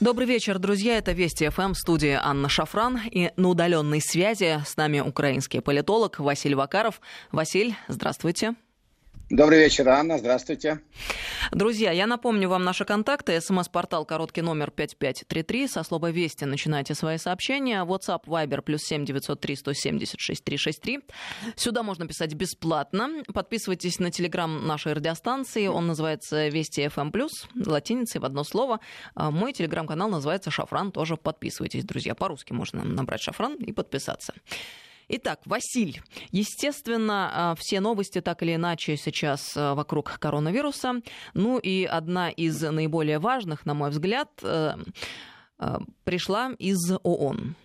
Добрый вечер, друзья. Это Вести ФМ, студия Анна Шафран. И на удаленной связи с нами украинский политолог Василий Вакаров. Василь, здравствуйте. Добрый вечер, Анна. Здравствуйте. Друзья, я напомню вам наши контакты. СМС-портал короткий номер 5533. Со слова «Вести» начинайте свои сообщения. WhatsApp, Viber, плюс 7 903 176 363. Сюда можно писать бесплатно. Подписывайтесь на телеграм нашей радиостанции. Он называется «Вести FM+,» латиницей в одно слово. А мой телеграм-канал называется «Шафран». Тоже подписывайтесь, друзья. По-русски можно набрать «Шафран» и подписаться. Итак, Василь, естественно, а, все новости так или иначе сейчас а, вокруг коронавируса. Ну и одна из наиболее важных, на мой взгляд, э, э, пришла из ООН.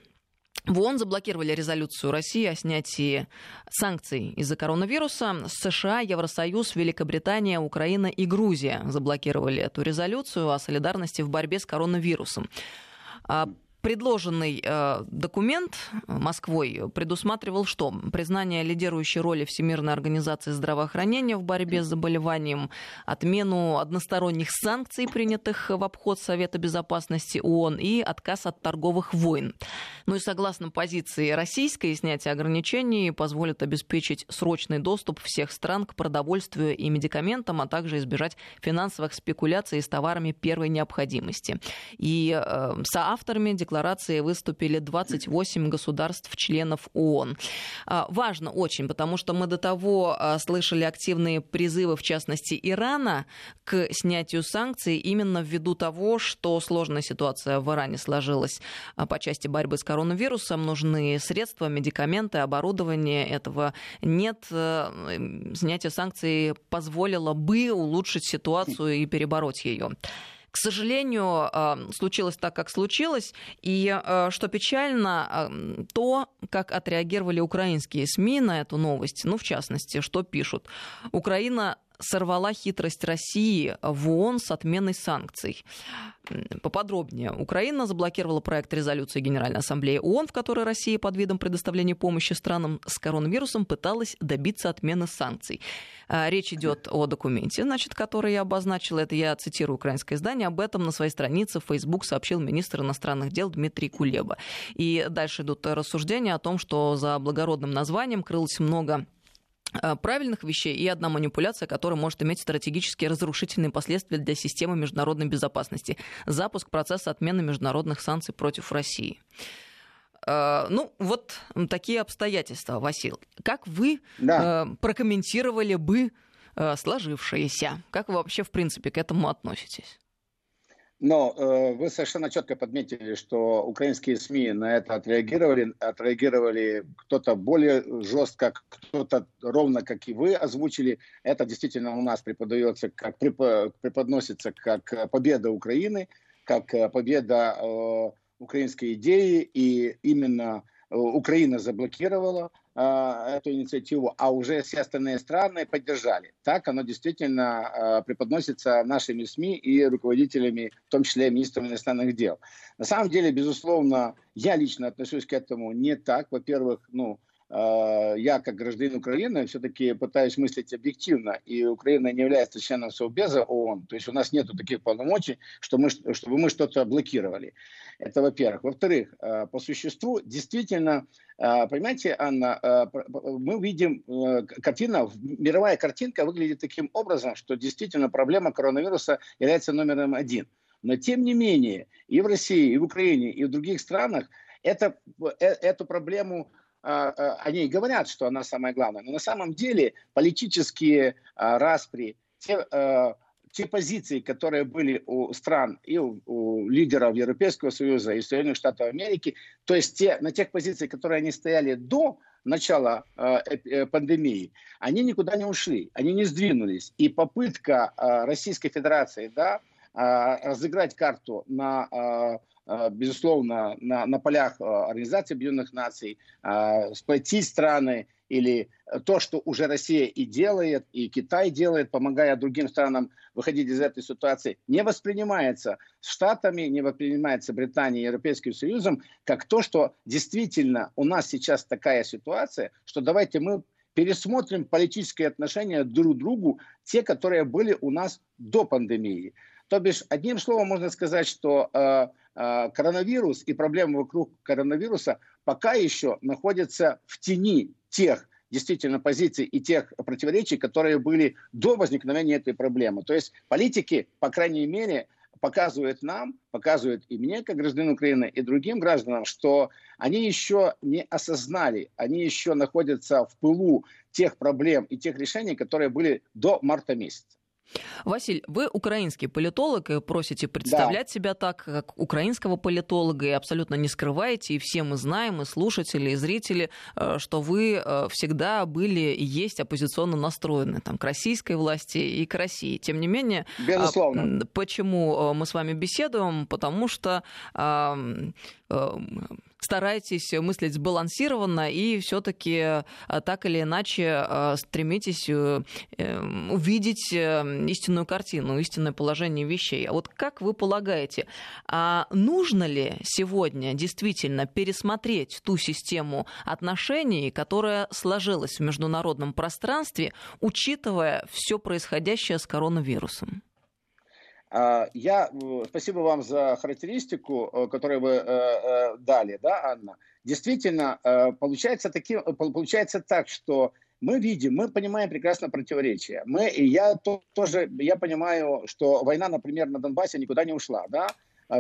В ООН заблокировали резолюцию России о снятии санкций из-за коронавируса. США, Евросоюз, Великобритания, Украина и Грузия заблокировали эту резолюцию о солидарности в борьбе с коронавирусом. Предложенный э, документ Москвой предусматривал что? Признание лидирующей роли Всемирной организации здравоохранения в борьбе с заболеванием, отмену односторонних санкций, принятых в обход Совета безопасности ООН, и отказ от торговых войн. Ну и согласно позиции российской, снятие ограничений позволит обеспечить срочный доступ всех стран к продовольствию и медикаментам, а также избежать финансовых спекуляций с товарами первой необходимости. И э, соавторами декларации декларации выступили 28 государств-членов ООН. А, важно очень, потому что мы до того а, слышали активные призывы, в частности, Ирана к снятию санкций именно ввиду того, что сложная ситуация в Иране сложилась а, по части борьбы с коронавирусом. Нужны средства, медикаменты, оборудование. Этого нет. Снятие санкций позволило бы улучшить ситуацию и перебороть ее. К сожалению, случилось так, как случилось. И э, что печально, то, как отреагировали украинские СМИ на эту новость, ну, в частности, что пишут. Украина сорвала хитрость России в ООН с отменой санкций. Поподробнее. Украина заблокировала проект резолюции Генеральной Ассамблеи ООН, в которой Россия под видом предоставления помощи странам с коронавирусом пыталась добиться отмены санкций. А, речь идет о документе, значит, который я обозначила. Это я цитирую украинское издание. Об этом на своей странице в Facebook сообщил министр иностранных дел Дмитрий Кулеба. И дальше идут рассуждения о том, что за благородным названием крылось много правильных вещей и одна манипуляция, которая может иметь стратегические разрушительные последствия для системы международной безопасности. Запуск процесса отмены международных санкций против России. Э, ну, вот такие обстоятельства, Васил. Как вы да. Э, прокомментировали бы сложившееся? Как вы вообще, в принципе, к этому относитесь? Но э, вы совершенно четко подметили, что украинские СМИ на это отреагировали, отреагировали кто-то более жестко, кто-то ровно, как и вы озвучили. Это действительно у нас преподается, как преподносится как победа Украины, как победа э, украинской идеи, и именно э, Украина заблокировала эту инициативу, а уже все остальные страны поддержали. Так оно действительно э, преподносится нашими СМИ и руководителями, в том числе министром иностранных дел. На самом деле, безусловно, я лично отношусь к этому не так. Во-первых, ну, я как гражданин Украины все-таки пытаюсь мыслить объективно, и Украина не является членом Совбеза ООН, то есть у нас нет таких полномочий, что мы, чтобы мы что-то блокировали. Это во-первых. Во-вторых, по существу действительно а, понимаете, Анна, мы видим, э, картина, мировая картинка выглядит таким образом, что действительно проблема коронавируса является номером один. Но тем не менее, и в России, и в Украине, и в других странах это, э, эту проблему а, они говорят, что она самая главная, но на самом деле политические распри, те те позиции, которые были у стран и у, у лидеров Европейского Союза и Соединенных Штатов Америки, то есть те, на тех позициях, которые они стояли до начала э, пандемии, они никуда не ушли, они не сдвинулись. И попытка э, Российской Федерации да, э, разыграть карту на э безусловно, на, на полях э, Организации Объединенных Наций, сплотить страны или то, что уже Россия и делает, и Китай делает, помогая другим странам выходить из этой ситуации, не воспринимается Штатами, не воспринимается Британией Европейским Союзом как то, что действительно у нас сейчас такая ситуация, что давайте мы пересмотрим политические отношения друг к другу, те, которые были у нас до пандемии. То бишь, одним словом можно сказать, что э, э, коронавирус и проблемы вокруг коронавируса пока еще находятся в тени тех действительно позиций и тех противоречий, которые были до возникновения этой проблемы. То есть политики, по крайней мере, показывают нам, показывают и мне, как гражданин Украины, и другим гражданам, что они еще не осознали, они еще находятся в пылу тех проблем и тех решений, которые были до марта месяца. Василь, вы украинский политолог и просите представлять да. себя так, как украинского политолога, и абсолютно не скрываете, и все мы знаем, и слушатели, и зрители, э, что вы э, всегда были и есть оппозиционно настроены там, к российской власти и к России. Тем не менее, а, Безусловно. почему э, мы с вами беседуем? Потому что стараетесь мыслить сбалансированно и все-таки э, так или иначе э, стремитесь э, эм, увидеть истинную картину, истинное положение вещей. А вот как вы полагаете, а нужно ли сегодня действительно пересмотреть ту систему отношений, которая сложилась в международном пространстве, учитывая все происходящее с коронавирусом? А, я, спасибо вам за характеристику, э, которую вы э, э, дали, да, Анна. Действительно, получается, таким, получается так, что мы видим, мы понимаем прекрасно противоречия. Мы, и я то, тоже, я понимаю, что война, например, на Донбассе никуда не ушла, да,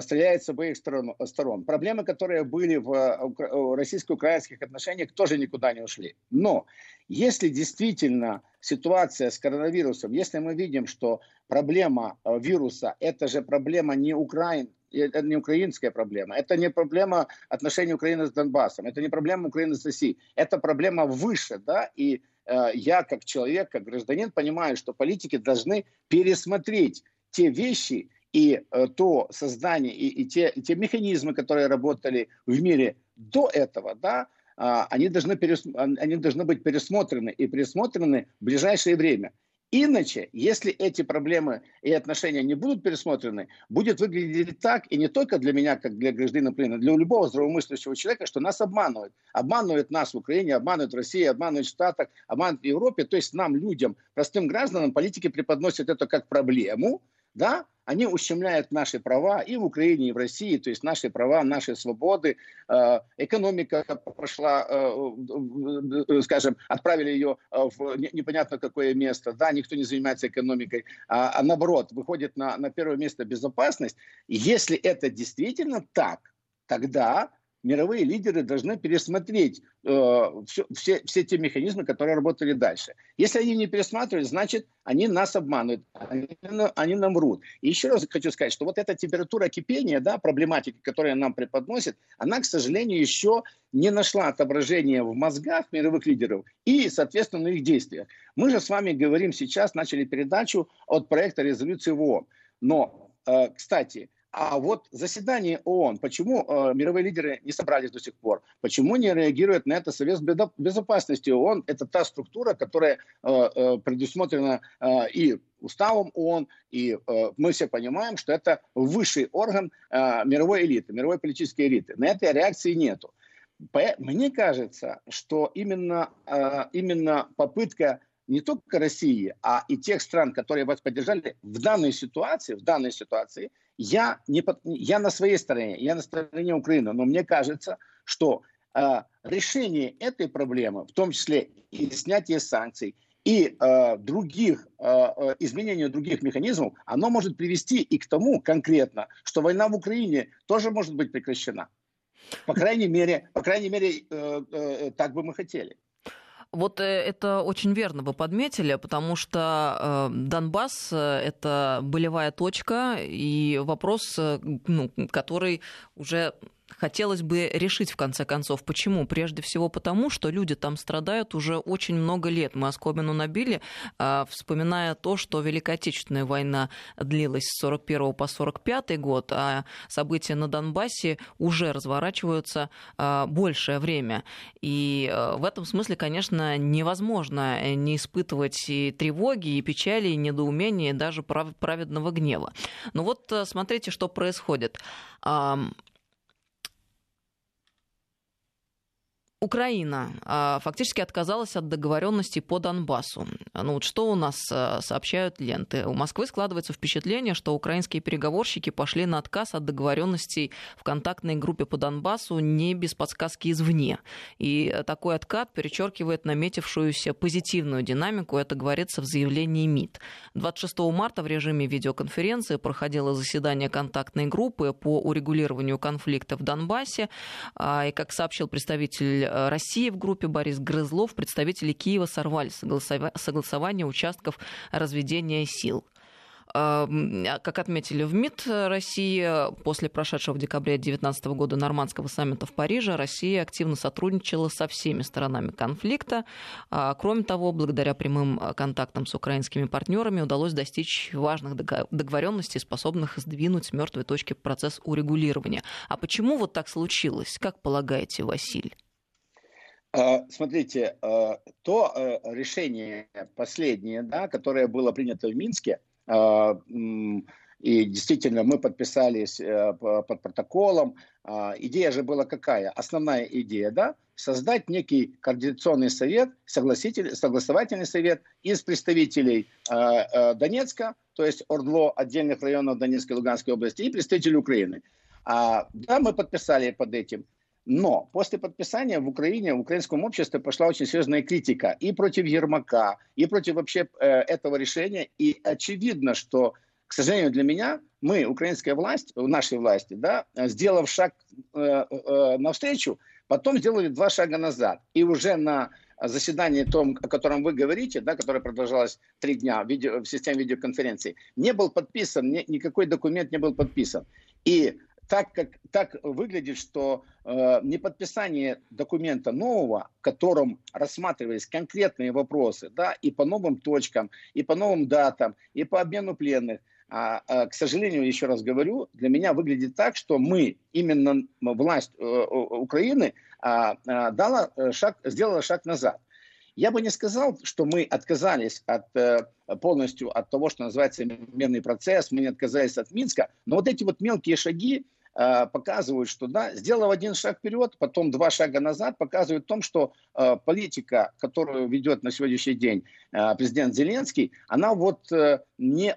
стреляет с обеих сторон, сторон. Проблемы, которые были в российско-украинских отношениях, тоже никуда не ушли. Но если действительно ситуация с коронавирусом, если мы видим, что проблема э, вируса, это же проблема не Украины, это не украинская проблема, это не проблема отношений Украины с Донбассом, это не проблема Украины с Россией, это проблема выше, да, и э, я как человек, как гражданин понимаю, что политики должны пересмотреть те вещи и э, то создание, и, и, те, и те механизмы, которые работали в мире до этого, да, э, они, должны перес, они должны быть пересмотрены и пересмотрены в ближайшее время. Иначе, если эти проблемы и отношения не будут пересмотрены, будет выглядеть так, и не только для меня, как для гражданина Украины, для любого здравомыслящего человека, что нас обманывают. Обманывают нас в Украине, обманывают России, обманывают в Штатах, обманывают в Европе. То есть нам, людям, простым гражданам, политики преподносят это как проблему, да, они ущемляют наши права и в Украине, и в России, то есть наши права, наши свободы. Э, экономика пошла, э, э, скажем, отправили ее в непонятно какое место. Да, никто не занимается экономикой, а, а наоборот, выходит на, на первое место безопасность. Если это действительно так, тогда мировые лидеры должны пересмотреть э, все, все, все те механизмы, которые работали дальше. Если они не пересматривают, значит, они нас обманывают, они, они нам врут. И еще раз хочу сказать, что вот эта температура кипения, да, проблематика, которая нам преподносит, она, к сожалению, еще не нашла отображения в мозгах мировых лидеров и, соответственно, в их действиях. Мы же с вами говорим сейчас, начали передачу от проекта резолюции ООН. Но, э, кстати, а вот заседание ООН, почему э, мировые лидеры не собрались до сих пор? Почему не реагирует на это Совет Безопасности ООН? Это та структура, которая э, э, предусмотрена э, и уставом ООН, и э, мы все понимаем, что это высший орган э, мировой элиты, мировой политической элиты. На этой реакции нету. Мне кажется, что именно, э, именно попытка не только России, а и тех стран, которые вас поддержали в данной ситуации, в данной ситуации, я, не, я на своей стороне, я на стороне Украины, но мне кажется, что э, решение этой проблемы, в том числе и снятие санкций, и э, других, э, э изменения других механизмов, оно может привести и к тому конкретно, что война в Украине тоже может быть прекращена. По крайней мере, по крайней мере э, э, так бы мы хотели. Вот э, это очень верно вы подметили, потому что э, Донбасс э, – это болевая точка и вопрос, ну, который уже хотелось бы решить в конце концов. Почему? Прежде всего потому, что люди там страдают уже очень много лет. Мы оскомину набили, а, вспоминая то, что Великая Отечественная война длилась с 41 по 45 год, а события на Донбассе уже разворачиваются а, большее время. И а, в этом смысле, конечно, невозможно не испытывать и тревоги, и печали, и недоумения, и даже праведного гнева. Но вот смотрите, что происходит. Украина а, фактически отказалась от договоренности по Донбассу. Ну вот что у нас а, сообщают ленты? У Москвы складывается впечатление, что украинские переговорщики пошли на отказ от договоренностей в контактной группе по Донбассу не без подсказки извне. И такой откат перечеркивает наметившуюся позитивную динамику, это говорится в заявлении МИД. 26 марта в режиме видеоконференции проходило заседание контактной группы по урегулированию конфликта в Донбассе. А, и, как сообщил представитель России в группе Борис Грызлов, представители Киева сорвали согласование участков разведения сил. А, как отметили в МИД России, после прошедшего в декабре 2019 года нормандского саммита в Париже, Россия активно сотрудничала со всеми сторонами конфликта. А, кроме того, благодаря прямым контактам с украинскими партнерами удалось достичь важных договоренностей, способных сдвинуть с мертвой точки процесс урегулирования. А почему вот так случилось? Как полагаете, Василий? А, смотрите, а, то э, решение последнее, да, которое было принято в Минске, а, и действительно мы подписались э, под протоколом. Идея же была какая? Основная идея, да, создать некий координационный совет, согласовательный совет из представителей Донецка, то есть Ордло, отдельных районов Донецкой и Луганской области, и представителей Украины. Да, мы подписали под этим. Но после подписания в Украине, в украинском обществе пошла очень серьезная критика и против Ермака, и против вообще э, этого решения. И очевидно, что, к сожалению, для меня, мы, украинская власть, нашей власти, да, сделав шаг э, э, навстречу, потом сделали два шага назад. И уже на заседании том, о котором вы говорите, да, которое продолжалось три дня в, видео, в системе видеоконференции, не был подписан, ни, никакой документ не был подписан. И так, как, так выглядит, что э, неподписание документа нового, в котором рассматривались конкретные вопросы, да, и по новым точкам, и по новым датам, и по обмену пленных, а, а, к сожалению, еще раз говорю, для меня выглядит так, что мы, именно власть э, Украины, а, а, дала э, шаг, сделала шаг назад. Я бы не сказал, что мы отказались от, э, полностью от того, что называется мирный процесс, мы не отказались от Минска, но вот эти вот мелкие шаги показывают, что да, сделав один шаг вперед, потом два шага назад, показывают в том, что э, политика, которую ведет на сегодняшний день президент Зеленский, она вот не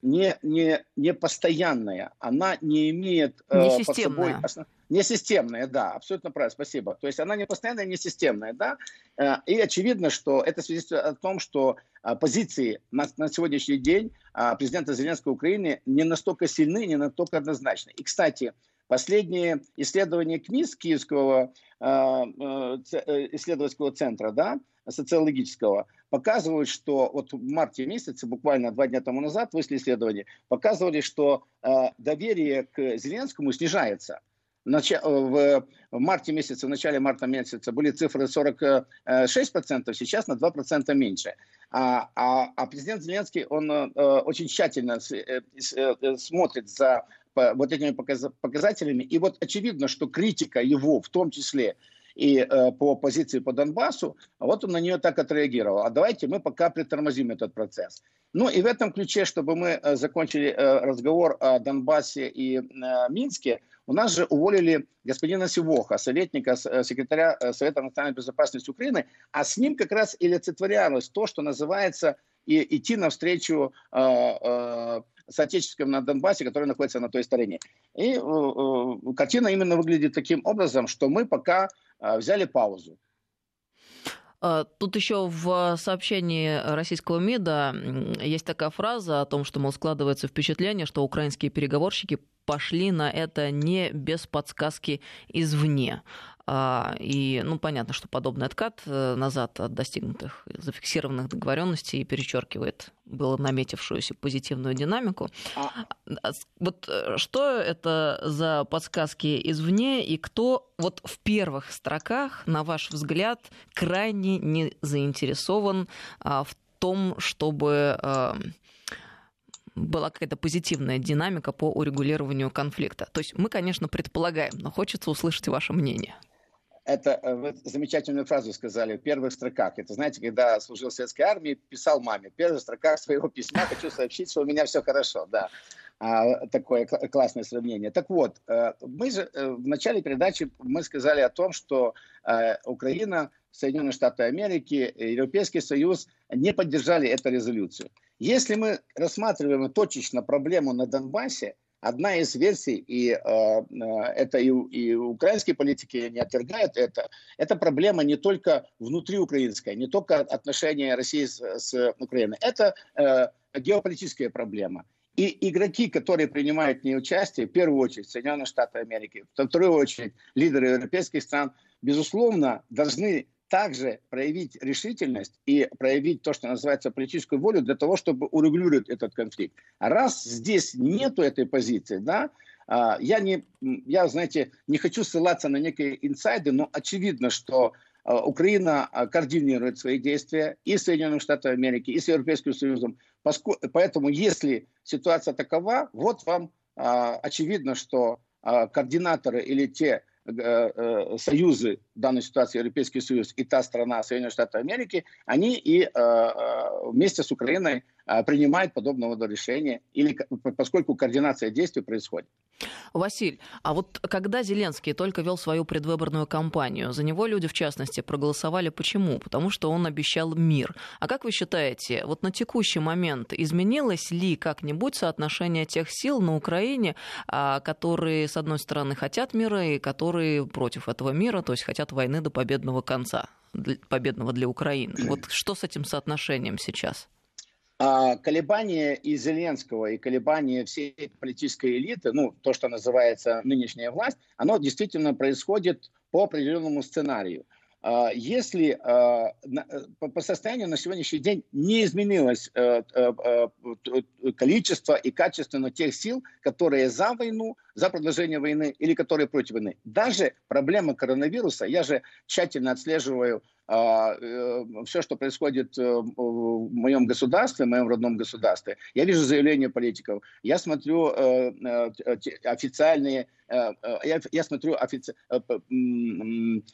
не, не, не постоянная, она не имеет не под собой основ... Не системная, да, абсолютно правильно, спасибо. То есть она не постоянная, не системная, да. Э, и очевидно, что это свидетельствует о том, что а, позиции на, на сегодняшний день а, президента Зеленского Украины не настолько сильны, не настолько однозначны. И, кстати, последние исследования КМИС Киевского а, э, исследовательского центра, да, социологического, показывают, что вот в марте месяце, буквально два дня тому назад, вышли исследования, показывали, что доверие к Зеленскому снижается в марте месяце, в начале марта месяца были цифры 46%, сейчас на 2% меньше. А, а, а президент Зеленский, он э, очень тщательно э, э, смотрит за вот этими показателями. И вот очевидно, что критика его, в том числе и э, по позиции по Донбассу, вот он на нее так отреагировал. А давайте мы пока притормозим этот процесс. Ну и в этом ключе, чтобы мы закончили э, разговор о Донбассе и э, Минске, у нас же уволили господина Сивоха, советника, э, секретаря э, Совета национальной безопасности Украины, а с ним как раз и олицетворялось то, что называется и идти навстречу э, э, соотечественникам на Донбассе, которые находятся на той стороне. И э, э, картина именно выглядит таким образом, что мы пока э, взяли паузу. А, тут еще в сообщении российского МИДа есть такая фраза о том, что, мол, складывается впечатление, что украинские переговорщики пошли на это не без подсказки извне. А, и, ну, понятно, что подобный откат э, назад от достигнутых, зафиксированных договоренностей перечеркивает было наметившуюся позитивную динамику. А... а вот э, что это за подсказки извне и кто вот в первых строках, на ваш взгляд, крайне не заинтересован в том, чтобы была какая-то позитивная динамика по урегулированию конфликта. То есть мы, конечно, предполагаем, но хочется услышать ваше мнение это э, вы замечательную фразу сказали в первых строках. Это, знаете, когда служил в советской армии, писал маме, в первых строках своего письма хочу сообщить, что у меня все хорошо, да. а, такое классное сравнение. Так вот, э, мы же э, в начале передачи мы сказали о том, что Украина, Соединенные Штаты Америки, Европейский Союз не поддержали эту резолюцию. Если мы рассматриваем точечно проблему на Донбассе, одна из версий, и э, это и, и украинские политики не отвергают это, это проблема не только внутриукраинская, не только отношения России с, с Украиной, это э, геополитическая проблема. И игроки, которые принимают в ней участие, в первую очередь Соединенные Штаты Америки, во вторую очередь лидеры европейских стран, безусловно, должны также проявить решительность и проявить то, что называется политическую волю для того, чтобы урегулировать этот конфликт. А раз здесь нету этой позиции, да, а, я не, я, знаете, не хочу ссылаться на некие инсайды, но очевидно, что а, Украина а, координирует свои действия и с Соединенными Штатами Америки, и с Европейским Союзом. Поэтому, если ситуация такова, вот вам очевидно, что координаторы или те союзы, в данной ситуации Европейский Союз и та страна, Соединенные Штаты Америки, они и а, вместе с Украиной принимают подобного рода решения, или, поскольку координация действий происходит. Василь, а вот когда Зеленский только вел свою предвыборную кампанию, за него люди, в частности, проголосовали почему? Потому что он обещал мир. А как вы считаете, вот на текущий момент изменилось ли как-нибудь соотношение тех сил на Украине, а, которые, с одной стороны, хотят мира и которые против этого мира, то есть хотят войны до победного конца, победного для Украины? Вот что с этим соотношением сейчас? А колебания и Зеленского, и колебания всей политической элиты, ну, то, что называется нынешняя власть, оно действительно происходит по определенному сценарию. А если а, по состоянию на сегодняшний день не изменилось э, э, э, количество и качество тех сил, которые за войну, за продолжение войны или которые против войны. Даже проблема коронавируса, я же тщательно отслеживаю все, что происходит э, в моем государстве, в моем родном государстве, я вижу заявления политиков, я смотрю э, официальные я, я смотрю офици...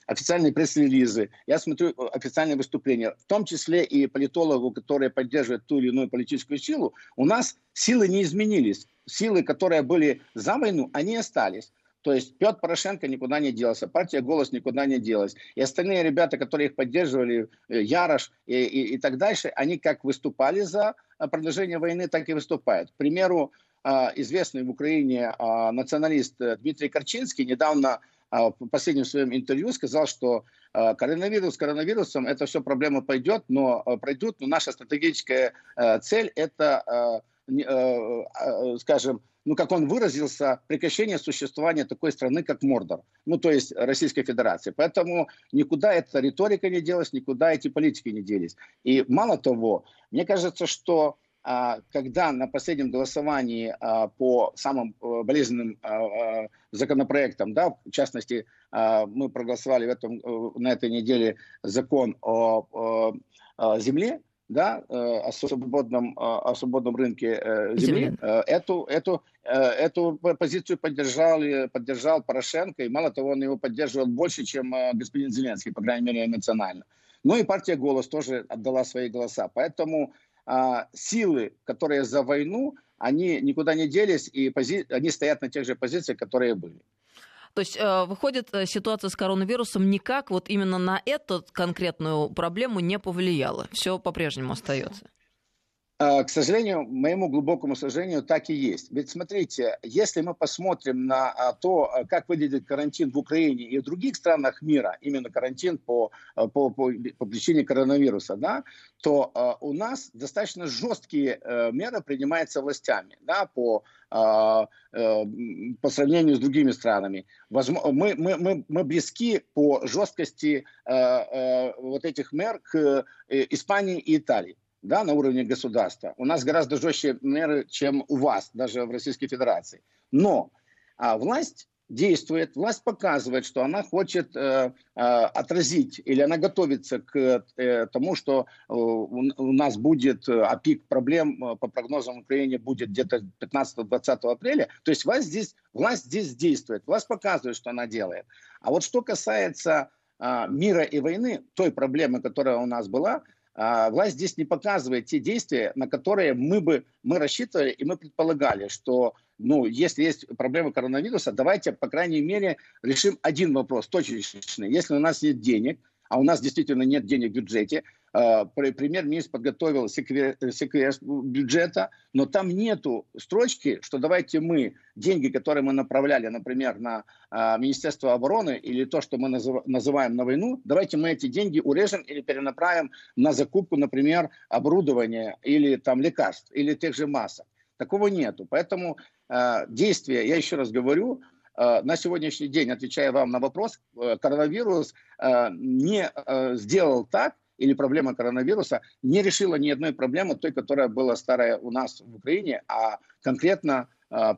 официальные пресс-релизы, я смотрю официальные выступления, в том числе и политологу, которые поддерживают ту или иную политическую силу, у нас силы не изменились. Силы, которые были за войну, они остались. То есть Петр Порошенко никуда не делся, партия «Голос» никуда не делась. И остальные ребята, которые их поддерживали, э, Ярош и, и, и так дальше, они как выступали за э, продолжение войны, так и выступают. К примеру, э, известный в Украине националист Дмитрий Корчинский недавно в последнем своем интервью сказал, что коронавирус коронавирусом, это все проблема пойдет, но пройдет, но наша стратегическая цель это, скажем, ну, как он выразился, прекращение существования такой страны, как Мордор, ну, то есть Российской Федерации. Поэтому никуда эта риторика не делась, никуда эти политики не делись. И мало того, мне кажется, что а, когда на последнем голосовании а, по самым э, болезненным а, законопроектам, да, в частности, мы проголосовали в этом, э, на этой неделе закон о земле, да, э, о свободном, о свободном рынке земли, Земля. эту, эту, эту позицию поддержал, поддержал Порошенко, и мало того, он его поддерживал больше, чем господин Зеленский, по крайней мере, эмоционально. Ну и партия «Голос» тоже отдала свои голоса. Поэтому а, силы, которые за войну, они никуда не делись, и пози... они стоят на тех же позициях, которые были. То есть э, выходит, э, ситуация с коронавирусом никак вот именно на эту конкретную проблему не повлияла. Все по-прежнему остается. А, к сожалению, моему глубокому сожалению, так и есть. Ведь смотрите, если мы посмотрим на а, то, а, как выглядит карантин в Украине и в других странах мира, именно карантин по, по, по, по причине коронавируса, да, то у нас достаточно жесткие э, меры принимаются властями да, по, э, по сравнению с другими странами. Мы, мы, мы, мы близки по жесткости э, вот этих мер к Испании и Италии да, на уровне государства. У нас гораздо жестче меры, чем у вас, даже в Российской Федерации. Но а, власть действует, власть показывает, что она хочет э, э, отразить или она готовится к э, тому, что э, у, нас будет, э, а пик проблем э, по прогнозам в Украине будет где-то 15-20 апреля. То есть власть здесь, власть здесь действует, власть показывает, что она делает. А вот что касается э, мира и войны, той проблемы, которая у нас была, а, власть здесь не показывает те действия, на которые мы бы мы рассчитывали и мы предполагали, что ну, если есть проблема коронавируса, давайте, по крайней мере, решим один вопрос точечный. Если у нас нет денег, а у нас действительно нет денег в бюджете. А, премьер-министр подготовил секвер, секвер бюджета, но там нету строчки, что давайте мы деньги, которые мы направляли, например, на а, Министерство обороны или то, что мы называем на войну, давайте мы эти деньги урежем или перенаправим на закупку, например, оборудования или там лекарств, или тех же масок. Такого нету. Поэтому э, действия, я еще раз говорю, Э, на сегодняшний день, отвечая вам на вопрос, э, коронавирус э, не сделал так, или проблема коронавируса не решила ни одной проблемы, той, которая была старая у нас в Украине, а конкретно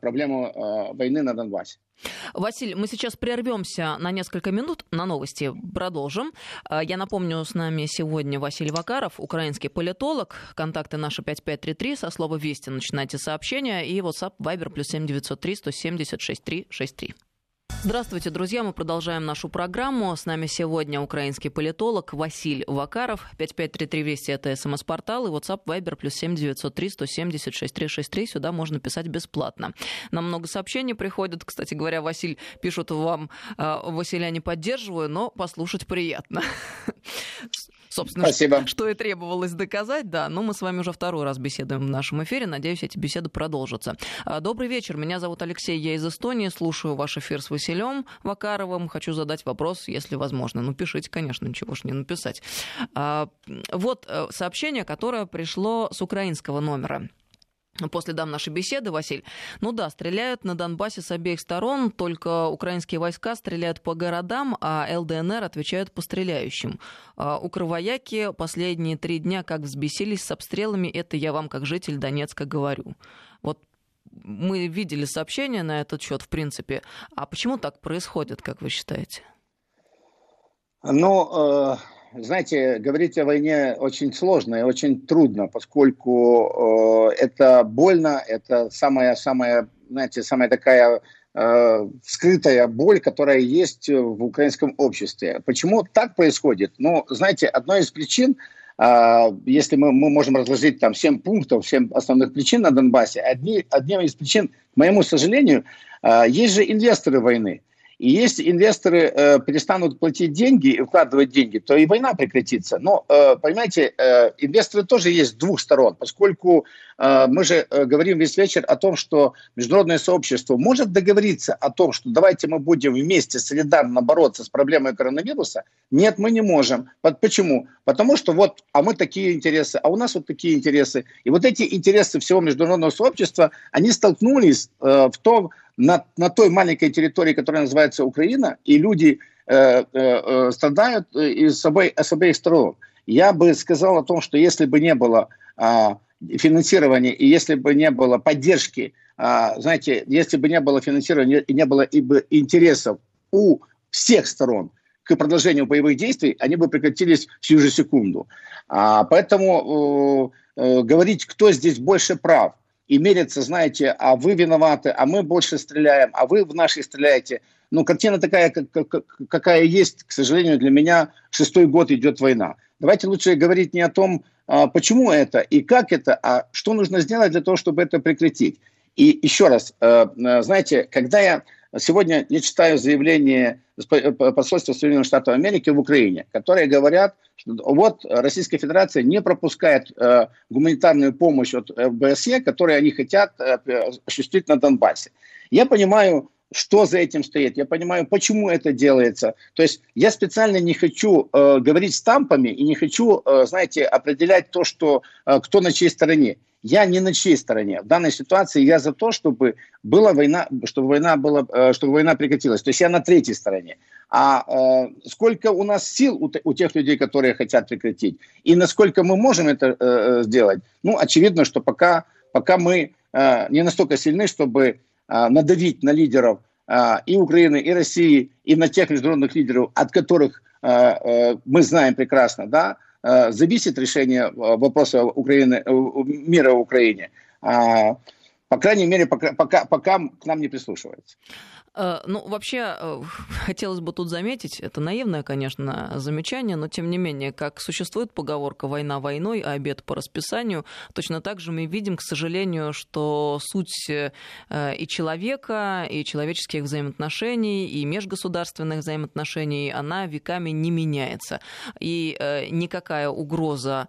проблему войны на Донбассе. Василий, мы сейчас прервемся на несколько минут на новости. Продолжим. А, я напомню, с нами сегодня Василий Вакаров, украинский политолог. Контакты наши 5533. Со слова «Вести» начинайте сообщение. И WhatsApp Viber плюс 7903 170 6363. Здравствуйте, друзья. Мы продолжаем нашу программу. С нами сегодня украинский политолог Василь Вакаров. 5533 Вести – это смс-портал. И WhatsApp Viber плюс 7903 170 6363. Сюда можно писать бесплатно. Нам много сообщений приходит. Кстати говоря, Василь пишут вам, э, Василия не поддерживаю, но послушать приятно. Собственно, Спасибо. что и требовалось доказать, да. Но мы с вами уже второй раз беседуем в нашем эфире. Надеюсь, эти беседы продолжатся. А, добрый вечер. Меня зовут Алексей, я из Эстонии. Слушаю ваш эфир с Василем Вакаровым. Хочу задать вопрос, если возможно. Ну, пишите, конечно, ничего ж не написать. А, вот э, сообщение, которое пришло с украинского номера после дам нашей беседы, Василь. Ну да, стреляют на Донбассе с обеих сторон, только украинские войска стреляют по городам, а ЛДНР отвечают по стреляющим. А, укрывояки последние три дня как взбесились с обстрелами, это я вам как житель Донецка говорю. Вот мы видели сообщения на этот счет, в принципе. А почему так происходит, как вы считаете? Ну, э, знаете, говорить о войне очень сложно и очень трудно, поскольку э, это больно, это самая-самая, знаете, самая такая э, скрытая боль, которая есть в украинском обществе. Почему так происходит? Ну, знаете, одной из причин, э, если мы, мы можем разложить там 7 пунктов, 7 основных причин на Донбассе, одни, одним из причин, к моему сожалению, э, есть же инвесторы войны. И если инвесторы э, перестанут платить деньги и вкладывать деньги, то и война прекратится. Но, э, понимаете, э, инвесторы тоже есть с двух сторон, поскольку э, мы же э, говорим весь вечер о том, что международное сообщество может договориться о том, что давайте мы будем вместе солидарно бороться с проблемой коронавируса. Нет, мы не можем. Почему? Потому что вот, а мы такие интересы, а у нас вот такие интересы. И вот эти интересы всего международного сообщества, они столкнулись э, в том, на, на той маленькой территории, которая называется Украина, и люди э, э, э страдают э, из обоих, с обеих сторон. Я бы сказал о том, что если бы не было э, финансирования и если бы не было поддержки, э, знаете, если бы не было финансирования и не было и бы интересов у всех сторон к продолжению боевых действий, они бы прекратились в сию же секунду. А, поэтому э, э, говорить, кто здесь больше прав – и мерятся, знаете, а вы виноваты, а мы больше стреляем, а вы в нашей стреляете. Ну, картина такая, как, как, какая есть, к сожалению, для меня шестой год идет война. Давайте лучше говорить не о том, а, почему это и как это, а что нужно сделать для того, чтобы это прекратить. И еще раз, э, э, знаете, когда я сегодня я читаю заявление э, посольства Соединенных Штатов Америки в Украине, которые говорят, что вот Российская Федерация не пропускает э, гуманитарную помощь от БСЕ, которую они хотят э, осуществить на Донбассе. Я понимаю, что за этим стоит, я понимаю, почему это делается. То есть я специально не хочу э, говорить стампами и не хочу, э, знаете, определять то, что э, кто на чьей стороне. Я не на чьей стороне. В данной ситуации я за то, чтобы была война, чтобы война была, э, чтобы война прекратилась. То есть я на третьей стороне. А э, сколько у нас сил у, у тех людей, которые хотят прекратить, и насколько мы можем это э, э сделать? Ну, очевидно, что пока, пока мы э, не настолько сильны, чтобы надавить на лидеров э, и Украины, и России, и на тех международных лидеров, от которых э, э, мы знаем прекрасно, да, Э, зависит решение э, вопроса Украины, э, мира в Украине. А, по крайней мере, пока, пока, пока к нам не прислушивается. Э, ну, вообще, э, хотелось бы тут заметить, это наивное, конечно, замечание, но тем не менее, как существует поговорка «война войной, а обед по расписанию», точно так же мы видим, к сожалению, что суть э, и человека, и человеческих взаимоотношений, и межгосударственных взаимоотношений, она веками не меняется. И никакая угроза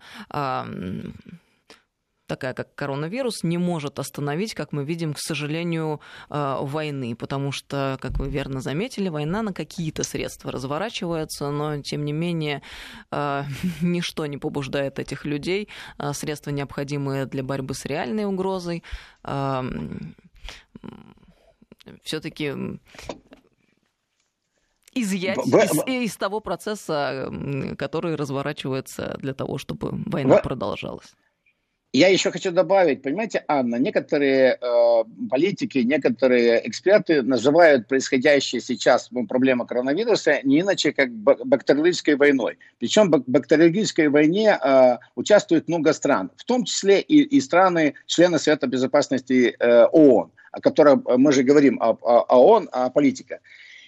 такая как коронавирус, не может остановить, как мы видим, к сожалению, э, войны, потому что, как вы верно заметили, война на какие-то средства разворачивается, но, тем не менее, э, ничто не побуждает этих людей, э, средства, необходимые для борьбы с реальной угрозой, все-таки изъять в, из, из того процесса, который разворачивается для того, чтобы война в, продолжалась. Я еще хочу добавить, понимаете, Анна, некоторые э, политики, некоторые эксперты называют происходящее сейчас ну, проблема коронавируса не иначе, как бактериологической войной. Причем в бактериологической войне э, участвует много стран, в том числе и, и страны, члены Совета Безопасности э, ООН, о котором мы же говорим, о, о, ООН, о политике.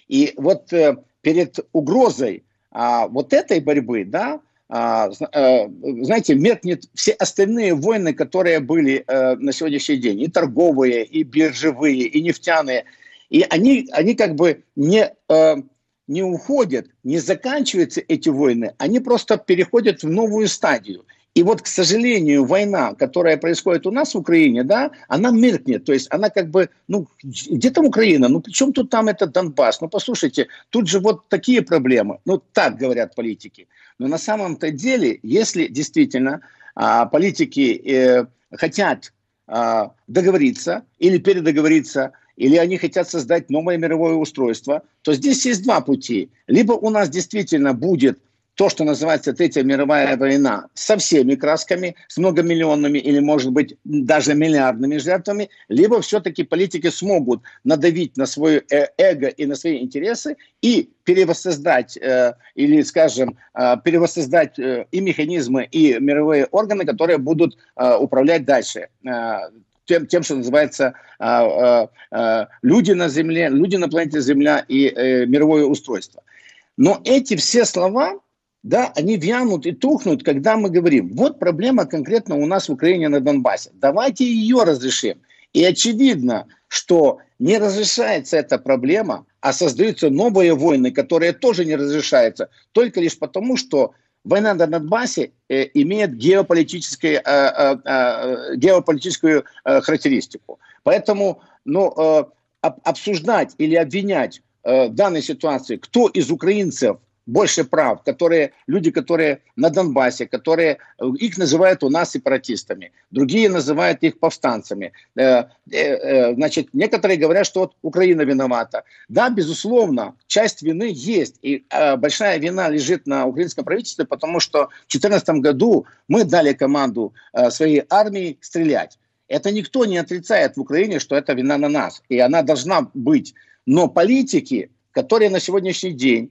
И вот э, перед угрозой э, вот этой борьбы, да, а, э, знаете, меркнет все остальные войны, которые были э, на сегодняшний день, и торговые, и биржевые, и нефтяные, и они, они как бы не, э, не уходят, не заканчиваются эти войны, они просто переходят в новую стадию. И вот, к сожалению, война, которая происходит у нас в Украине, да, она меркнет. То есть она как бы, ну, где там Украина? Ну, при чем тут там этот Донбасс? Ну, послушайте, тут же вот такие проблемы. Ну, так говорят политики. Но на самом-то деле, если действительно а, политики э, хотят а, договориться или передоговориться, или они хотят создать новое мировое устройство, то здесь есть два пути. Либо у нас действительно будет то, что называется Третья мировая война, со всеми красками, с многомиллионными или, может быть, даже миллиардными жертвами, либо все-таки политики смогут надавить на свое э, эго и на свои интересы и перевоссоздать, э, или, скажем, э, перевоссоздать э, и механизмы, и мировые органы, которые будут э, управлять дальше. Э, тем, тем, что называется э, э, э, люди на Земле, люди на планете Земля и э, мировое устройство. Но эти все слова, да, они вянут и тухнут, когда мы говорим, вот проблема конкретно у нас в Украине на Донбассе, давайте ее разрешим. И очевидно, что не разрешается эта проблема, а создаются новые войны, которые тоже не разрешаются, только лишь потому, что война на Донбассе э, имеет геополитические, э, э, э, геополитическую э, характеристику. Поэтому ну, э, обсуждать или обвинять э, в данной ситуации, кто из украинцев больше прав, которые, люди, которые на Донбассе, которые, э, их называют у нас сепаратистами, другие называют их повстанцами. Э, э, значит, некоторые говорят, что вот Украина виновата. Да, безусловно, часть вины есть, и большая вина лежит на украинском правительстве, потому что в 2014 году мы дали команду своей армии стрелять. Это никто не отрицает в Украине, что это вина на нас, и она должна быть. Но политики, которые на сегодняшний день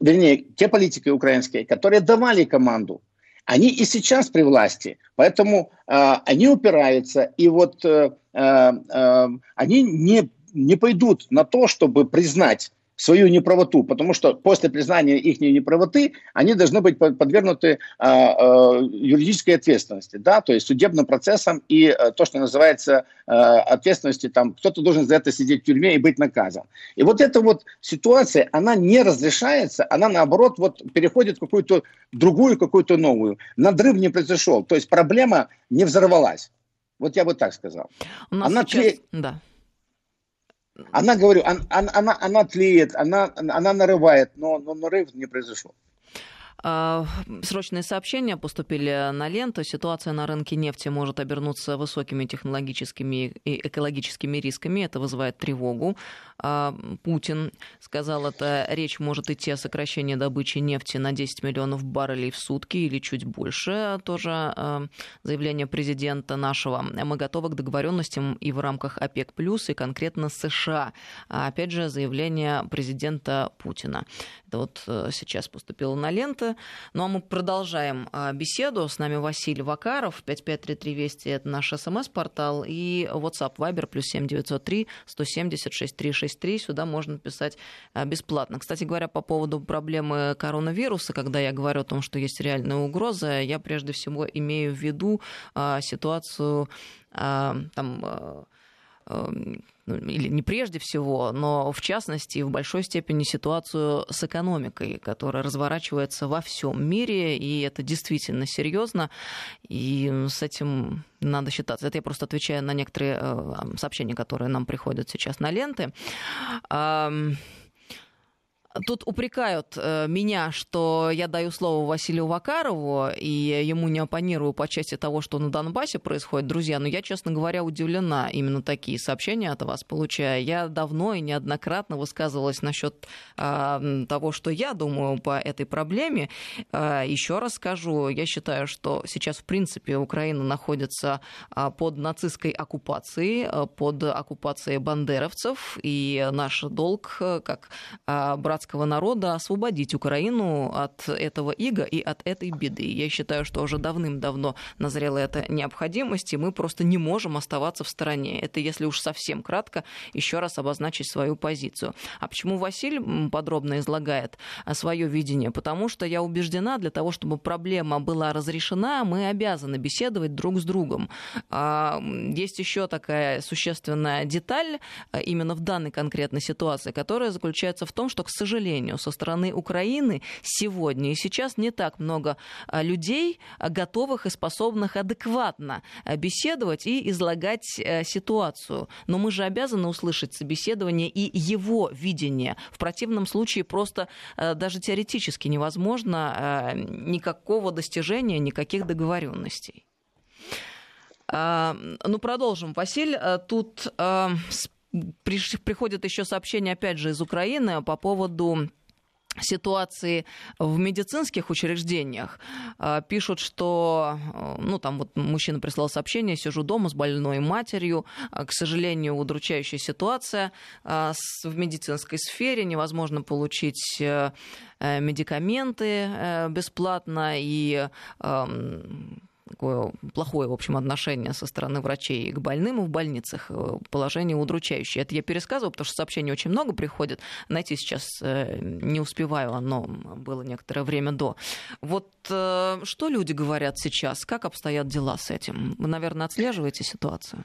вернее, те политики украинские, которые давали команду, они и сейчас при власти, поэтому э, они упираются, и вот э, э, они не, не пойдут на то, чтобы признать свою неправоту, потому что после признания их неправоты они должны быть подвергнуты а, а, юридической ответственности, да, то есть судебным процессам и а, то, что называется а, ответственности, там кто-то должен за это сидеть в тюрьме и быть наказан. И вот эта вот ситуация, она не разрешается, она наоборот вот переходит в какую-то другую, какую-то новую. Надрыв не произошел, то есть проблема не взорвалась. Вот я бы так сказал. У нас она сейчас... Да. Она, говорю, она, она, она тлеет, она, она нарывает, но, но нарыв не произошел. А, срочные сообщения поступили на ленту. Ситуация на рынке нефти может обернуться высокими технологическими и экологическими рисками. Это вызывает тревогу. А, Путин сказал это. Речь может идти о сокращении добычи нефти на 10 миллионов баррелей в сутки или чуть больше. Тоже а, заявление президента нашего. Мы готовы к договоренностям и в рамках ОПЕК+, и конкретно США. Опять же, заявление президента Путина. Это вот э, сейчас поступило на ленты. Ну а мы продолжаем а, беседу. С нами Василий Вакаров, 5533 Вести, это наш смс-портал, и WhatsApp Viber, плюс 7903 170 6363 5633. Сюда можно писать бесплатно. Кстати говоря, по поводу проблемы коронавируса, когда я говорю о том, что есть реальная угроза, я прежде всего имею в виду ситуацию там Эм, ну, или не прежде всего, но в частности в большой степени ситуацию с экономикой, которая разворачивается во всем мире, и это действительно серьезно, и с этим надо считаться. Это я просто отвечаю на некоторые э, сообщения, которые нам приходят сейчас на ленты. Тут упрекают э, меня, что я даю слово Василию Вакарову, и ему не оппонирую по части того, что на Донбассе происходит. Друзья, но я, честно говоря, удивлена именно такие сообщения от вас получая. Я давно и неоднократно высказывалась насчет э, того, что я думаю по этой проблеме. Э, еще раз скажу, я считаю, что сейчас, в принципе, Украина находится э, под нацистской оккупацией, э, под оккупацией бандеровцев, и наш долг, э, как э, брат азиатского народа освободить Украину от этого ига и от этой беды. Я считаю, что уже давным-давно назрела эта необходимость, и мы просто не можем оставаться в стороне. Это, если уж совсем кратко, еще раз обозначить свою позицию. А почему Василь подробно излагает а, свое видение? Потому что я убеждена, для того, чтобы проблема была разрешена, мы обязаны беседовать друг с другом. А, есть еще такая существенная деталь а, именно в данной конкретной ситуации, которая заключается в том, что, к сожалению, сожалению, со стороны Украины сегодня и сейчас не так много а, людей, а, готовых и способных адекватно а, беседовать и излагать э, ситуацию. Но мы же обязаны услышать собеседование и его видение. В противном случае просто э, даже теоретически невозможно никакого достижения, никаких договоренностей. Ну, продолжим. Василь, э, тут приходят еще сообщения, опять же, из Украины по поводу ситуации в медицинских учреждениях. А, пишут, что, э, ну, там вот мужчина прислал сообщение, сижу дома с больной матерью, а, к сожалению, удручающая ситуация а, в медицинской сфере, невозможно получить э, э, медикаменты бесплатно, и такое плохое, в общем, отношение со стороны врачей к больным в больницах. Э, положение удручающее. Это я пересказываю, потому что сообщений очень много приходит. Найти сейчас э, не успеваю, оно было некоторое время до. Вот э, что люди говорят сейчас? Как обстоят дела с этим? Вы, наверное, отслеживаете ситуацию?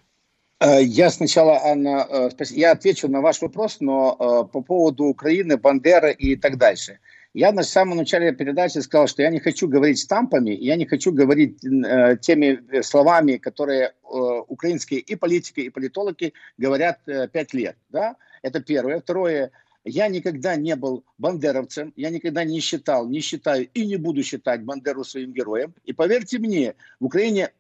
Я сначала, Анна, я отвечу на ваш вопрос, но по поводу Украины, Бандеры и так дальше. Я на самом начале передачи сказал, что я не хочу говорить стампами, я не хочу говорить э, теми э, словами, которые э, украинские и политики, и политологи говорят э, пять лет. Да? Это первое. Второе, я никогда не был бандеровцем, я никогда не считал, не считаю и не буду считать Бандеру своим героем. И поверьте мне, в Украине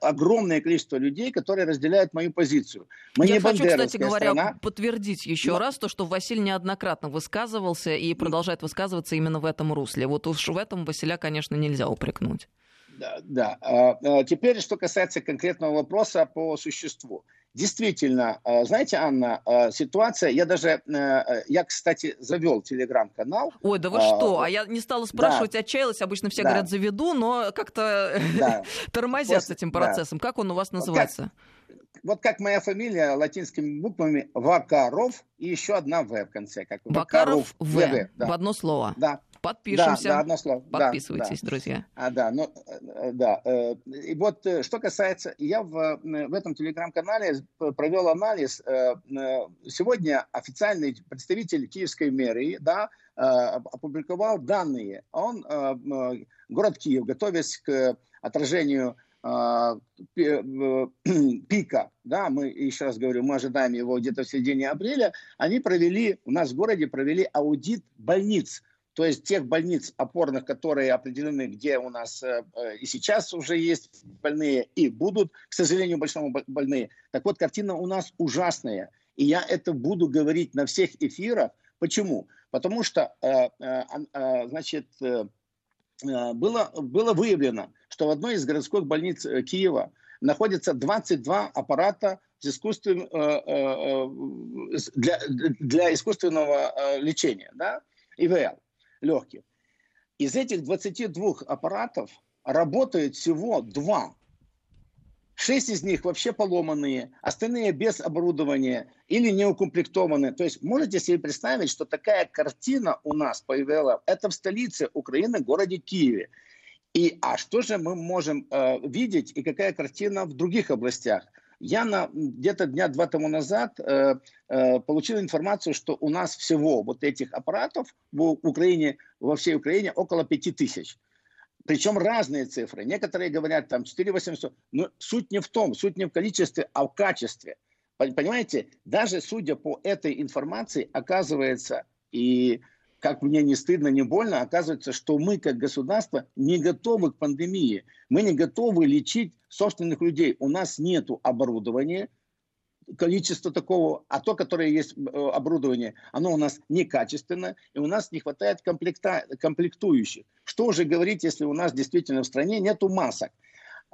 огромное количество людей, которые разделяют мою позицию. Мы я хочу, кстати говоря, страна, подтвердить еще но... раз то, что Василий неоднократно высказывался и продолжает высказываться именно в этом русле. Вот уж в этом Василя, конечно, нельзя упрекнуть. Да. А, а, теперь, что касается конкретного вопроса по существу. Действительно, а, знаете, Анна, ситуация, я даже, я, кстати, завел телеграм-канал. Ой, да вы что? А я не стала спрашивать, да. отчаялась, обычно все да. говорят, заведу, но как-то да. тормозят Просто, с этим процессом. Да. Как он у вас называется? Вот как, вот как моя фамилия латинскими буквами Вакаров и еще одна В в конце. Как Вакаров, Вакаров В, в, да. в одно слово. Да. Подпишемся. Да, да, одно слово. Подписывайтесь, да, друзья. А, да, ну, э, да. Э, и вот э, что касается, я в, в этом телеграм-канале провел анализ. Сегодня официальный представитель Киевской мэрии, да, опубликовал данные. Он, город Киев, готовясь к отражению пика, да, мы, еще раз говорю, мы ожидаем его где-то в середине апреля, они провели, у нас в городе провели аудит больниц, то есть тех больниц опорных, которые определены, где у нас э, э, и сейчас уже есть больные, и будут, к сожалению, большому больные. Так вот, картина у нас ужасная. И я это буду говорить на всех эфирах. Почему? Потому что, э, значит, было, было выявлено, что в одной из городских больниц Киева находится 22 аппарата искусствен, для, для искусственного лечения, да, ИВЛ легких. Из этих 22 аппаратов работают всего два. Шесть из них вообще поломанные, остальные без оборудования. или не укомплектованы. То есть можете себе представить, что такая картина у нас появилась, это в столице Украины, городе Киеве. И, а что же мы можем э, видеть и какая картина в других областях? Я на, где-то дня два тому назад э, э, получил информацию, что у нас всего вот этих аппаратов в Украине, во всей Украине около пяти тысяч. Причем разные цифры. Некоторые говорят там 4 800. Но суть не в том, суть не в количестве, а в качестве. Понимаете, даже судя по этой информации, оказывается, и как мне не стыдно, не больно, оказывается, что мы как государство не готовы к пандемии. Мы не готовы лечить собственных людей. У нас нет оборудования, количество такого, а то, которое есть э, оборудование, оно у нас некачественно, и у нас не хватает комплекта, комплектующих. Что же говорить, если у нас действительно в стране нету масок?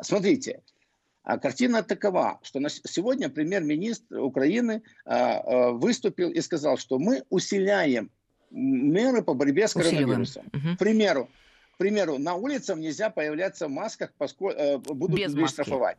Смотрите, а картина такова, что на сегодня премьер-министр Украины а, а, выступил и сказал, что мы усиляем меры по борьбе с коронавирусом. Угу. К примеру, к примеру, на улицах нельзя появляться в масках, поскольку э, будут без людей маски. штрафовать.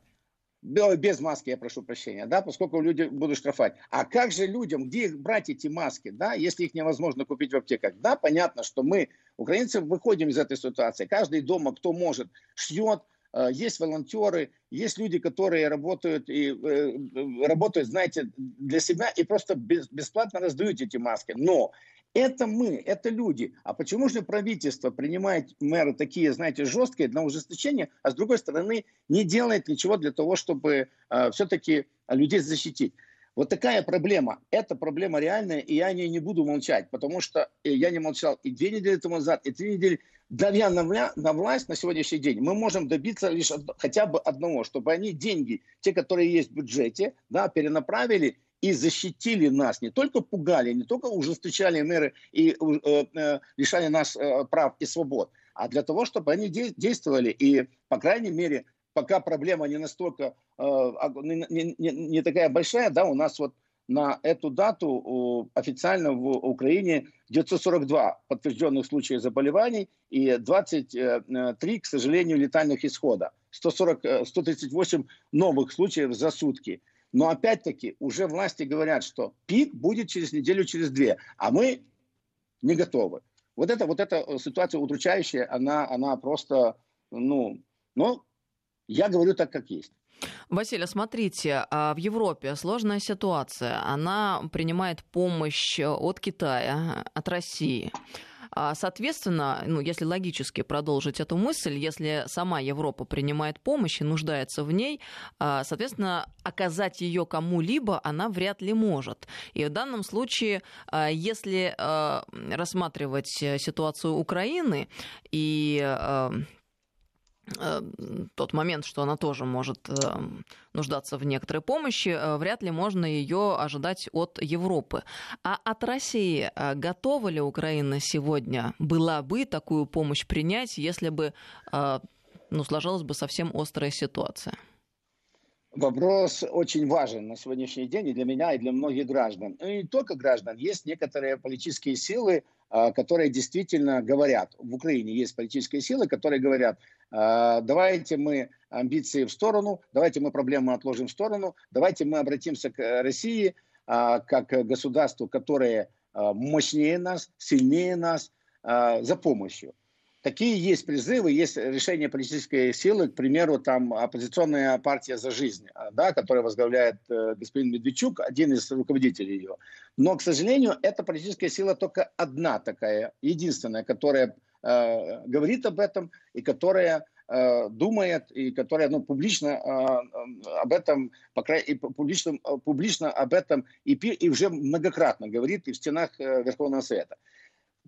Без маски, я прошу прощения, да, поскольку люди будут штрафовать. А как же людям, где их брать эти маски, да, если их невозможно купить в аптеках? Да, понятно, что мы, украинцы, выходим из этой ситуации. Каждый дома, кто может, шьет, э, есть волонтеры, есть люди, которые работают и э, работают, знаете, для себя и просто бесплатно раздают эти маски. Но это мы, это люди. А почему же правительство принимает меры такие, знаете, жесткие на ужесточение, а с другой стороны не делает ничего для того, чтобы э, все-таки людей защитить? Вот такая проблема. Это проблема реальная, и я о ней не буду молчать, потому что э, я не молчал и две недели тому назад, и три недели. Давя на, вля, на власть на сегодняшний день, мы можем добиться лишь од, хотя бы одного, чтобы они деньги, те, которые есть в бюджете, да, перенаправили и защитили нас, не только пугали, не только ужесточали меры и э, э, лишали нас э, прав и свобод, а для того, чтобы они де- действовали. И, по крайней мере, пока проблема не настолько, э, не, не, не такая большая, да, у нас вот на эту дату официально в Украине 942 подтвержденных случаев заболеваний и 23, к сожалению, летальных исхода. 140, 138 новых случаев за сутки. Но опять-таки уже власти говорят, что пик будет через неделю, через две, а мы не готовы. Вот это вот эта э, ситуация удручающая, она, она просто, ну, ну, я говорю так, как есть. Василий, смотрите, а в Европе сложная ситуация. Она принимает помощь от Китая, от России. А, соответственно, ну, если логически продолжить эту мысль, если сама Европа принимает помощь и нуждается в ней, а, соответственно, оказать ее кому-либо она вряд ли может. И в данном случае, а, если рассматривать ситуацию Украины и Э, тот момент, что она тоже может э, нуждаться в некоторой помощи, э, вряд ли можно ее ожидать от Европы. А от России готова ли Украина сегодня была бы такую помощь принять, если бы ну, сложилась бы совсем острая ситуация? Вопрос очень важен на сегодняшний день и для меня, и для многих граждан. И не только граждан. Есть некоторые политические силы, которые действительно говорят, в Украине есть политические силы, которые говорят, давайте мы амбиции в сторону, давайте мы проблемы отложим в сторону, давайте мы обратимся к России а, как государству, которое мощнее нас, сильнее нас, за помощью. Такие есть призывы, есть решение политической силы, к примеру, там оппозиционная партия «За жизнь», а, да, которая возглавляет э, господин Медведчук, один из руководителей ее. Но, к сожалению, эта политическая сила только одна такая, единственная, которая э, говорит об этом и которая э, думает и которая ну, публично э, об этом, по и публично, публично об этом и, и уже многократно говорит и в стенах э, Верховного Совета.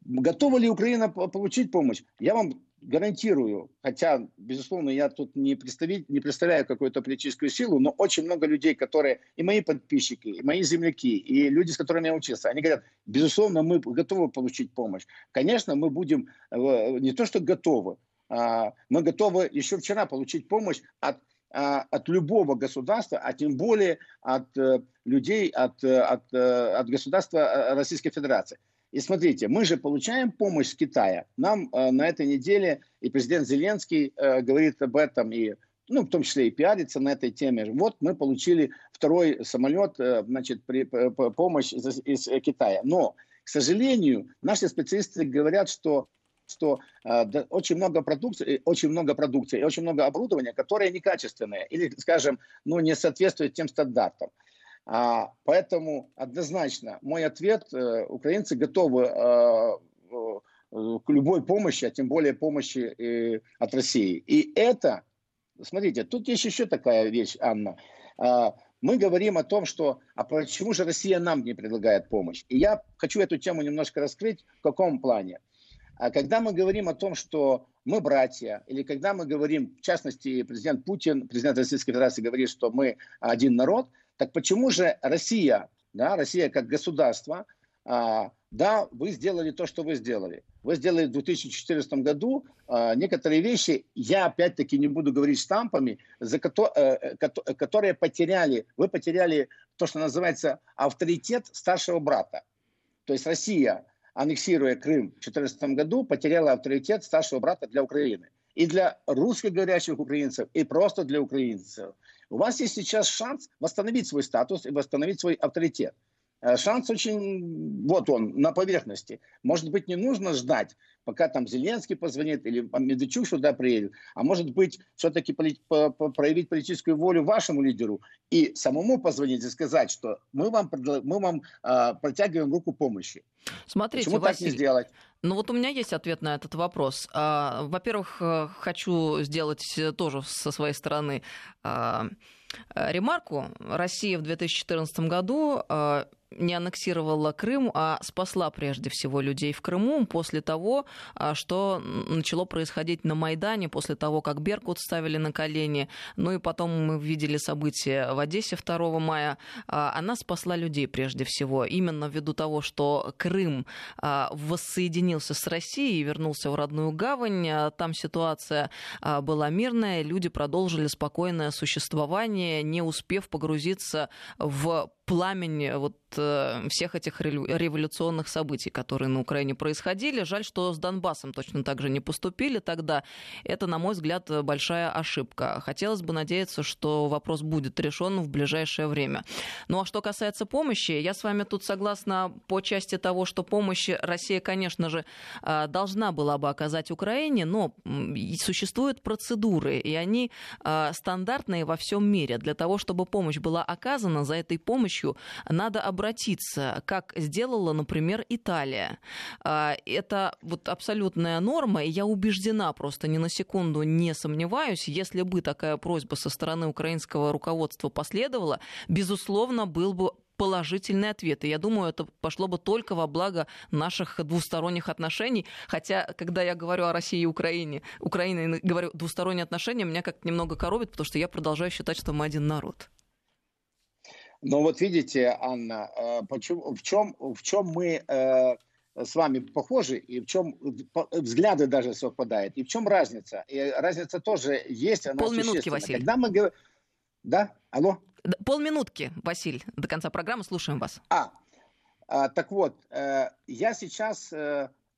Готова ли Украина получить помощь? Я вам гарантирую, хотя, безусловно, я тут не, представить, не представляю какую-то политическую силу, но очень много людей, которые, и мои подписчики, и мои земляки, и люди, с которыми я учился, они говорят, безусловно, мы готовы получить помощь. Конечно, мы будем э, не то что готовы, а мы готовы еще вчера получить помощь от а, от любого государства, а тем более от э, людей, от, э, от, от государства Российской Федерации. И смотрите, мы же получаем помощь с Китая. Нам э, на этой неделе и президент Зеленский э, говорит об этом, и ну, в том числе и пиариться на этой теме. Вот мы получили второй самолет, э, значит, при, помощь из, из Китая. Но, к сожалению, наши специалисты говорят, что что э, да, очень много продукции, очень много продукции и очень много оборудования, которое некачественное или, скажем, ну, не соответствует тем стандартам. А, поэтому однозначно мой ответ, э, украинцы готовы э, э, к любой помощи, а тем более помощи э, от России. И это, смотрите, тут есть еще такая вещь, Анна. А, мы говорим о том, что а почему же Россия нам не предлагает помощь? И я хочу эту тему немножко раскрыть. В каком плане? А когда мы говорим о том, что мы братья, или когда мы говорим, в частности, президент Путин, президент Российской Федерации говорит, что мы один народ, так почему же Россия, да, Россия как государство, а, да, вы сделали то, что вы сделали. Вы сделали в 2014 году а, некоторые вещи, я опять-таки не буду говорить штампами, за ко- э, ко- которые потеряли, вы потеряли то, что называется авторитет старшего брата. То есть Россия аннексируя Крым в 2014 году, потеряла авторитет старшего брата для Украины. И для русскоговорящих украинцев, и просто для украинцев. У вас есть сейчас шанс восстановить свой статус и восстановить свой авторитет. Э, шанс очень, вот он, на поверхности. Может быть, не нужно ждать, пока там Зеленский позвонит или Медведчук сюда приедет, а может быть, все-таки проявить политическую волю вашему лидеру и самому позвонить и сказать, что мы вам, мы вам э, протягиваем руку помощи. Смотрите, Почему Василий, так не сделать? Ну вот у меня есть ответ на этот вопрос. А, во-первых, э, хочу сделать тоже со своей стороны а, ремарку. Россия в 2014 году а, не аннексировала Крым, а спасла прежде всего людей в Крыму после того, а, что начало происходить на Майдане, после того, как Беркут ставили на колени. Ну и потом мы видели события в Одессе 2 мая. А, она спасла людей прежде всего. Именно ввиду того, что Крым а, воссоединился с Россией и вернулся в родную гавань. Там ситуация была мирная, люди продолжили спокойное существование, не успев погрузиться в пламени вот э, всех этих революционных событий, которые на Украине происходили. Жаль, что с Донбассом точно так же не поступили тогда. Это, на мой взгляд, большая ошибка. Хотелось бы надеяться, что вопрос будет решен в ближайшее время. Ну а что касается помощи, я с вами тут согласна по части того, что помощь Россия, конечно же, э, должна была бы оказать Украине, но существуют процедуры, и они э, стандартные во всем мире. Для того, чтобы помощь была оказана, за этой помощью помощью надо обратиться, как сделала, например, Италия. А, это вот абсолютная норма, и я убеждена, просто ни на секунду не сомневаюсь, если бы такая просьба со стороны украинского руководства последовала, безусловно, был бы положительный ответ. И я думаю, это пошло бы только во благо наших двусторонних отношений. Хотя, когда я говорю о России и Украине, Украине говорю двусторонние отношения, меня как-то немного коробит, потому что я продолжаю считать, что мы один народ. Но вот видите, Анна, э, почему, в, чем, в чем мы э, с вами похожи, и в чем взгляды даже совпадают, и в чем разница. И разница тоже есть. Она Полминутки, Василий. Когда мы говорим... Да? Алло? Полминутки, Василий, до конца программы слушаем вас. А, а так вот, э, я сейчас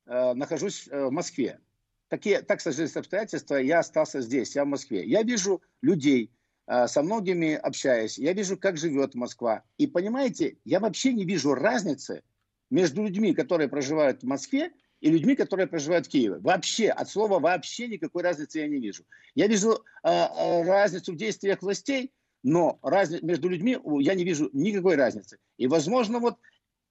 нахожусь в Москве. Такие, так сложились обстоятельства, я остался здесь, я в Москве. Я вижу людей, со многими общаюсь, я вижу, как живет Москва. И понимаете, я вообще не вижу разницы между людьми, которые проживают в Москве, и людьми, которые проживают в Киеве. Вообще, от слова вообще никакой разницы я не вижу. Я вижу э, э разницу в действиях властей, но разни... между людьми я не вижу никакой разницы. И, возможно, вот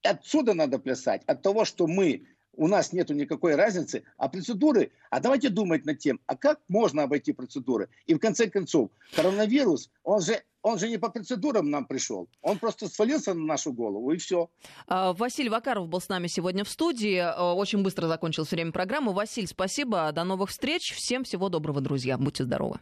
отсюда надо плясать, от того, что мы у нас нет никакой разницы, а процедуры, а давайте думать над тем, а как можно обойти процедуры. И в конце концов, коронавирус, он же он же не по процедурам нам пришел. Он просто свалился на нашу голову, и все. А, Василий Вакаров был с нами сегодня в студии. А, очень быстро закончилось время программы. Василий, спасибо. До новых встреч. Всем всего доброго, друзья. Будьте здоровы.